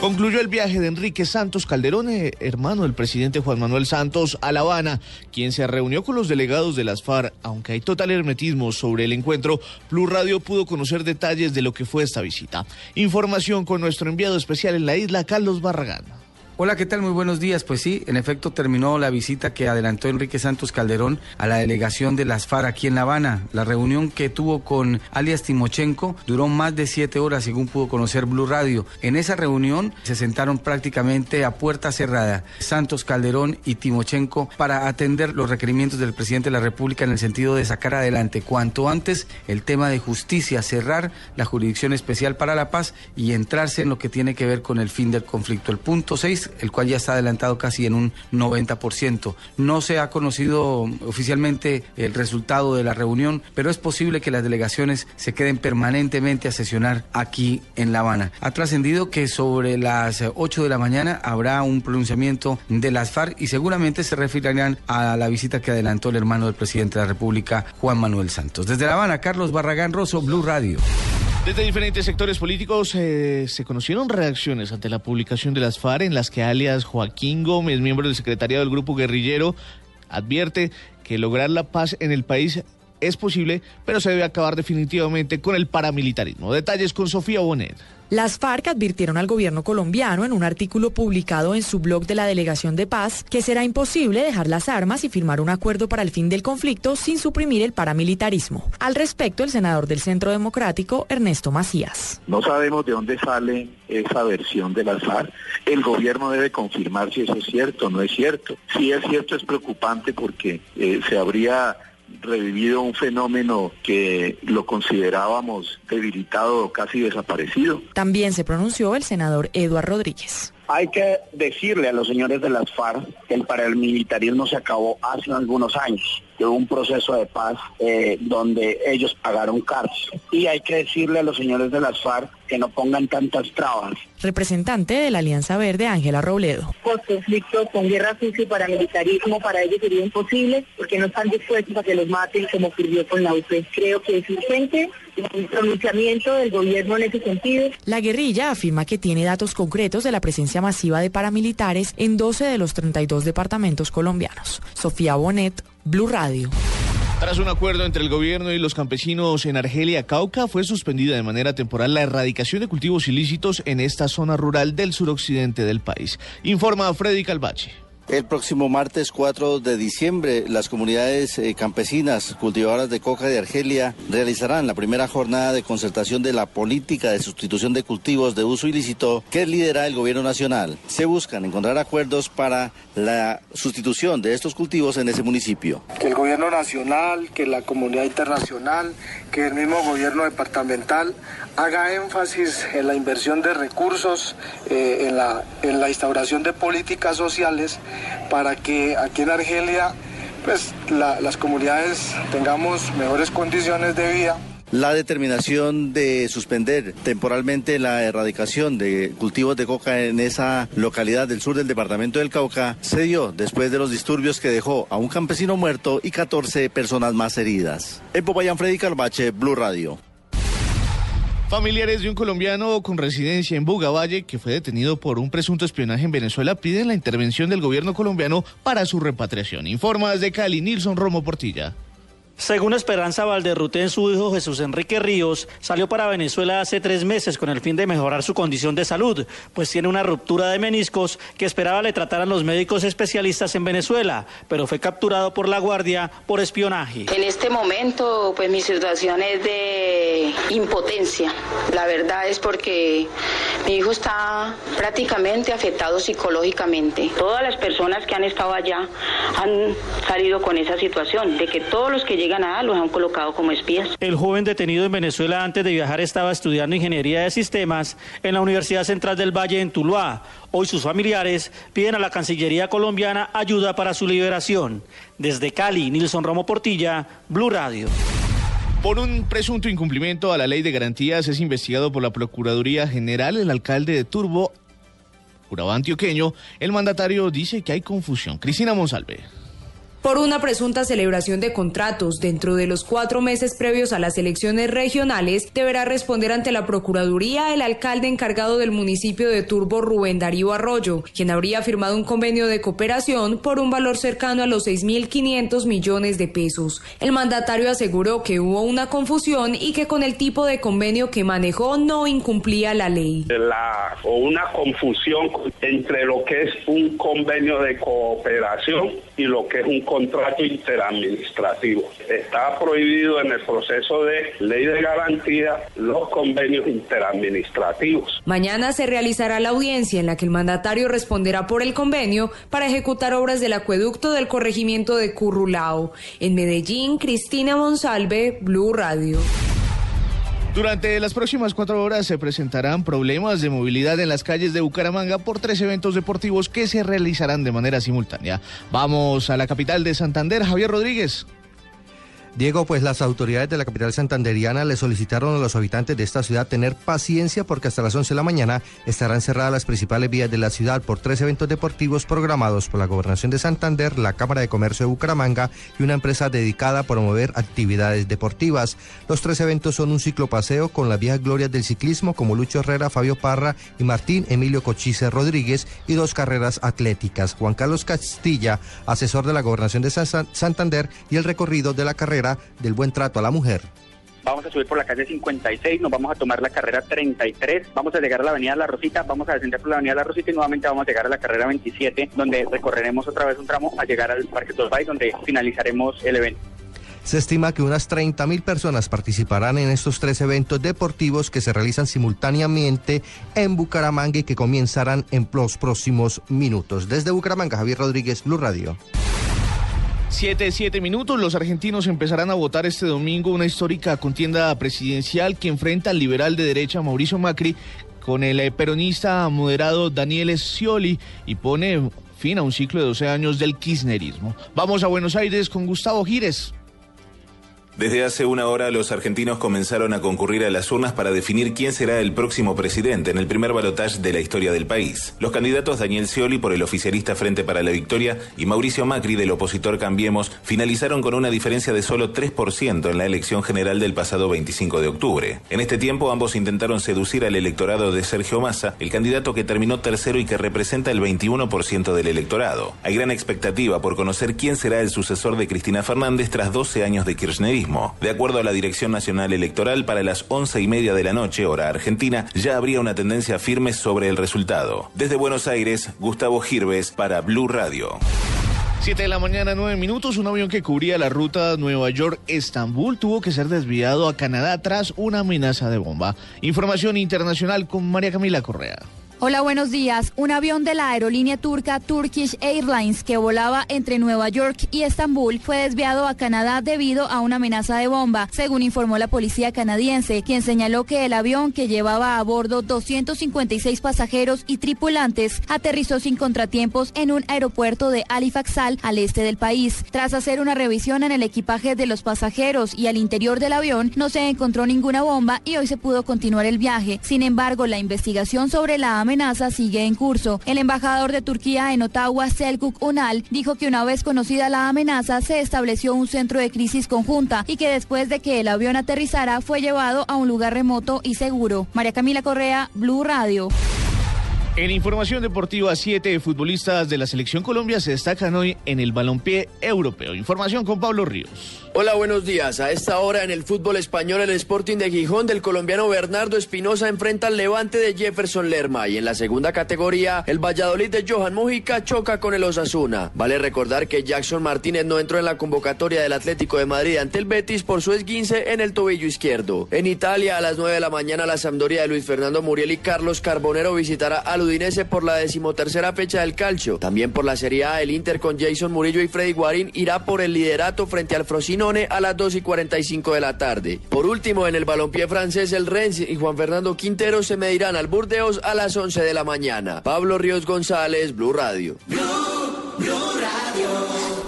Concluyó el viaje de Enrique Santos Calderón, eh, hermano del presidente Juan Manuel Santos, a La Habana, quien se reunió con los delegados de las FARC. Aunque hay total hermetismo sobre el encuentro, Blue Radio pudo conocer detalles de lo que fue esta visita. Información con nuestro enviado especial en la isla, Carlos Barragán. Hola, ¿qué tal? Muy buenos días. Pues sí, en efecto terminó la visita que adelantó Enrique Santos Calderón a la delegación de las FARC aquí en La Habana. La reunión que tuvo con alias Timochenko duró más de siete horas, según pudo conocer Blue Radio. En esa reunión se sentaron prácticamente a puerta cerrada Santos Calderón y Timochenko para atender los requerimientos del presidente de la República en el sentido de sacar adelante cuanto antes el tema de justicia, cerrar la jurisdicción especial para la paz y entrarse en lo que tiene que ver con el fin del conflicto. El punto 6 el cual ya está adelantado casi en un 90%. No se ha conocido oficialmente el resultado de la reunión, pero es posible que las delegaciones se queden permanentemente a sesionar aquí en La Habana. Ha trascendido que sobre las 8 de la mañana habrá un pronunciamiento de las FARC y seguramente se referirán a la visita que adelantó el hermano del presidente de la República, Juan Manuel Santos. Desde La Habana, Carlos Barragán Rosso, Blue Radio. Desde diferentes sectores políticos eh, se conocieron reacciones ante la publicación de las FARC en las que alias Joaquín Gómez, miembro del secretariado del grupo guerrillero, advierte que lograr la paz en el país es posible, pero se debe acabar definitivamente con el paramilitarismo. Detalles con Sofía Bonet. Las FARC advirtieron al gobierno colombiano en un artículo publicado en su blog de la Delegación de Paz que será imposible dejar las armas y firmar un acuerdo para el fin del conflicto sin suprimir el paramilitarismo. Al respecto, el senador del Centro Democrático, Ernesto Macías. No sabemos de dónde sale esa versión de las FARC. El gobierno debe confirmar si eso es cierto o no es cierto. Si es cierto es preocupante porque eh, se habría revivido un fenómeno que lo considerábamos debilitado casi desaparecido. También se pronunció el senador Eduardo Rodríguez. Hay que decirle a los señores de las FARC que el paramilitarismo se acabó hace algunos años. Hubo un proceso de paz eh, donde ellos pagaron cárcel. Y hay que decirle a los señores de las FARC que no pongan tantas trabas. Representante de la Alianza Verde, Ángela Robledo. Post conflicto con guerra sucia y paramilitarismo para ellos sería imposible porque no están dispuestos a que los maten como ocurrió con la UP. Creo que es urgente un pronunciamiento del gobierno en ese sentido. La guerrilla afirma que tiene datos concretos de la presencia masiva de paramilitares en 12 de los 32 departamentos colombianos. Sofía Bonet, Blue Radio. Tras un acuerdo entre el gobierno y los campesinos en Argelia, Cauca, fue suspendida de manera temporal la erradicación de cultivos ilícitos en esta zona rural del suroccidente del país. Informa Freddy Calvache. El próximo martes 4 de diciembre, las comunidades eh, campesinas cultivadoras de coca de Argelia realizarán la primera jornada de concertación de la política de sustitución de cultivos de uso ilícito que lidera el gobierno nacional. Se buscan encontrar acuerdos para la sustitución de estos cultivos en ese municipio. Que el gobierno nacional, que la comunidad internacional, que el mismo gobierno departamental haga énfasis en la inversión de recursos, eh, en, la, en la instauración de políticas sociales para que aquí en Argelia pues las comunidades tengamos mejores condiciones de vida. La determinación de suspender temporalmente la erradicación de cultivos de coca en esa localidad del sur del departamento del Cauca se dio después de los disturbios que dejó a un campesino muerto y 14 personas más heridas. En Popayán, Freddy Carbache, Blue Radio. Familiares de un colombiano con residencia en Bugavalle que fue detenido por un presunto espionaje en Venezuela piden la intervención del gobierno colombiano para su repatriación. Informa desde Cali, Nilson Romo Portilla. Según Esperanza Valderruten, su hijo Jesús Enrique Ríos salió para Venezuela hace tres meses con el fin de mejorar su condición de salud, pues tiene una ruptura de meniscos que esperaba le trataran los médicos especialistas en Venezuela, pero fue capturado por la Guardia por espionaje. En este momento, pues mi situación es de impotencia. La verdad es porque mi hijo está prácticamente afectado psicológicamente. Todas las personas que han estado allá han salido con esa situación de que todos los que llegan los han colocado como espías. El joven detenido en Venezuela antes de viajar estaba estudiando ingeniería de sistemas en la Universidad Central del Valle en Tuluá. Hoy sus familiares piden a la Cancillería colombiana ayuda para su liberación. Desde Cali, Nilson Romo Portilla, Blue Radio. Por un presunto incumplimiento a la ley de garantías es investigado por la Procuraduría General el alcalde de Turbo, Urabá Antioqueño. El mandatario dice que hay confusión. Cristina Monsalve por una presunta celebración de contratos dentro de los cuatro meses previos a las elecciones regionales, deberá responder ante la Procuraduría el alcalde encargado del municipio de Turbo, Rubén Darío Arroyo, quien habría firmado un convenio de cooperación por un valor cercano a los 6.500 millones de pesos. El mandatario aseguró que hubo una confusión y que con el tipo de convenio que manejó no incumplía la ley. La, o una confusión entre lo que es un convenio de cooperación y lo que es un contrato interadministrativo. Está prohibido en el proceso de ley de garantía los convenios interadministrativos. Mañana se realizará la audiencia en la que el mandatario responderá por el convenio para ejecutar obras del acueducto del corregimiento de Currulao. En Medellín, Cristina Monsalve, Blue Radio. Durante las próximas cuatro horas se presentarán problemas de movilidad en las calles de Bucaramanga por tres eventos deportivos que se realizarán de manera simultánea. Vamos a la capital de Santander, Javier Rodríguez. Diego, pues las autoridades de la capital santanderiana le solicitaron a los habitantes de esta ciudad tener paciencia porque hasta las 11 de la mañana estarán cerradas las principales vías de la ciudad por tres eventos deportivos programados por la Gobernación de Santander, la Cámara de Comercio de Bucaramanga y una empresa dedicada a promover actividades deportivas. Los tres eventos son un ciclopaseo con las viejas glorias del ciclismo como Lucho Herrera, Fabio Parra y Martín Emilio Cochise Rodríguez y dos carreras atléticas. Juan Carlos Castilla, asesor de la Gobernación de Santander y el recorrido de la carrera del buen trato a la mujer. Vamos a subir por la calle 56, nos vamos a tomar la carrera 33, vamos a llegar a la avenida La Rosita, vamos a descender por la avenida La Rosita y nuevamente vamos a llegar a la carrera 27, donde recorreremos otra vez un tramo a llegar al Parque Torbay, donde finalizaremos el evento. Se estima que unas 30 mil personas participarán en estos tres eventos deportivos que se realizan simultáneamente en Bucaramanga y que comenzarán en los próximos minutos. Desde Bucaramanga, Javier Rodríguez, Blue Radio. Siete, siete minutos. Los argentinos empezarán a votar este domingo una histórica contienda presidencial que enfrenta al liberal de derecha Mauricio Macri con el eh, peronista moderado Daniel Scioli y pone fin a un ciclo de 12 años del kirchnerismo. Vamos a Buenos Aires con Gustavo Gires. Desde hace una hora los argentinos comenzaron a concurrir a las urnas para definir quién será el próximo presidente en el primer balotaje de la historia del país. Los candidatos Daniel Scioli por el oficialista Frente para la Victoria y Mauricio Macri del opositor Cambiemos finalizaron con una diferencia de solo 3% en la elección general del pasado 25 de octubre. En este tiempo ambos intentaron seducir al electorado de Sergio Massa, el candidato que terminó tercero y que representa el 21% del electorado. Hay gran expectativa por conocer quién será el sucesor de Cristina Fernández tras 12 años de kirchnerismo. De acuerdo a la Dirección Nacional Electoral, para las once y media de la noche, hora argentina, ya habría una tendencia firme sobre el resultado. Desde Buenos Aires, Gustavo Girves para Blue Radio. Siete de la mañana, nueve minutos. Un avión que cubría la ruta Nueva York-Estambul tuvo que ser desviado a Canadá tras una amenaza de bomba. Información internacional con María Camila Correa. Hola, buenos días. Un avión de la aerolínea turca Turkish Airlines que volaba entre Nueva York y Estambul fue desviado a Canadá debido a una amenaza de bomba, según informó la policía canadiense, quien señaló que el avión que llevaba a bordo 256 pasajeros y tripulantes aterrizó sin contratiempos en un aeropuerto de Halifax al este del país. Tras hacer una revisión en el equipaje de los pasajeros y al interior del avión, no se encontró ninguna bomba y hoy se pudo continuar el viaje. Sin embargo, la investigación sobre la amenaza amenaza sigue en curso. El embajador de Turquía en Ottawa, Selkuk Unal, dijo que una vez conocida la amenaza se estableció un centro de crisis conjunta y que después de que el avión aterrizara fue llevado a un lugar remoto y seguro. María Camila Correa, Blue Radio. En información deportiva, siete futbolistas de la selección Colombia se destacan hoy en el balompié europeo. Información con Pablo Ríos. Hola, buenos días. A esta hora en el fútbol español, el Sporting de Gijón del colombiano Bernardo Espinosa enfrenta al Levante de Jefferson Lerma y en la segunda categoría, el Valladolid de Johan Mojica choca con el Osasuna. Vale recordar que Jackson Martínez no entró en la convocatoria del Atlético de Madrid ante el Betis por su esguince en el tobillo izquierdo. En Italia, a las 9 de la mañana, la Sampdoria de Luis Fernando Muriel y Carlos Carbonero visitará al al Udinese por la decimotercera fecha del calcio. También por la Serie A, el Inter con Jason Murillo y Freddy Guarín irá por el liderato frente al Frosinone a las 2 y 45 de la tarde. Por último, en el balompié francés, el Rennes y Juan Fernando Quintero se medirán al Burdeos a las 11 de la mañana. Pablo Ríos González, Blue Radio.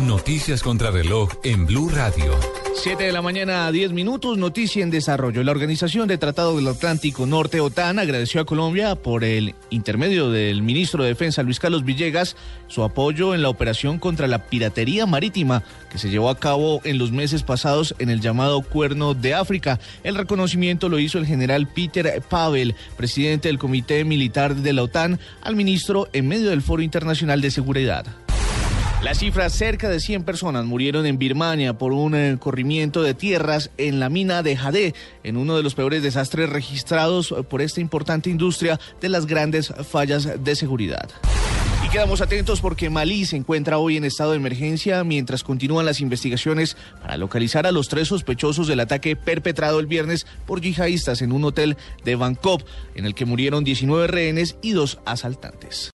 Noticias contra reloj en Blue Radio. 7 de la mañana a 10 minutos, noticia en desarrollo. La Organización de Tratado del Atlántico Norte, OTAN, agradeció a Colombia por el intermedio del ministro de Defensa, Luis Carlos Villegas, su apoyo en la operación contra la piratería marítima que se llevó a cabo en los meses pasados en el llamado Cuerno de África. El reconocimiento lo hizo el general Peter Pavel, presidente del Comité Militar de la OTAN, al ministro en medio del Foro Internacional de Seguridad. La cifra, cerca de 100 personas murieron en Birmania por un eh, corrimiento de tierras en la mina de Jade, en uno de los peores desastres registrados por esta importante industria de las grandes fallas de seguridad. Y quedamos atentos porque Malí se encuentra hoy en estado de emergencia mientras continúan las investigaciones para localizar a los tres sospechosos del ataque perpetrado el viernes por yihadistas en un hotel de Bangkok, en el que murieron 19 rehenes y dos asaltantes.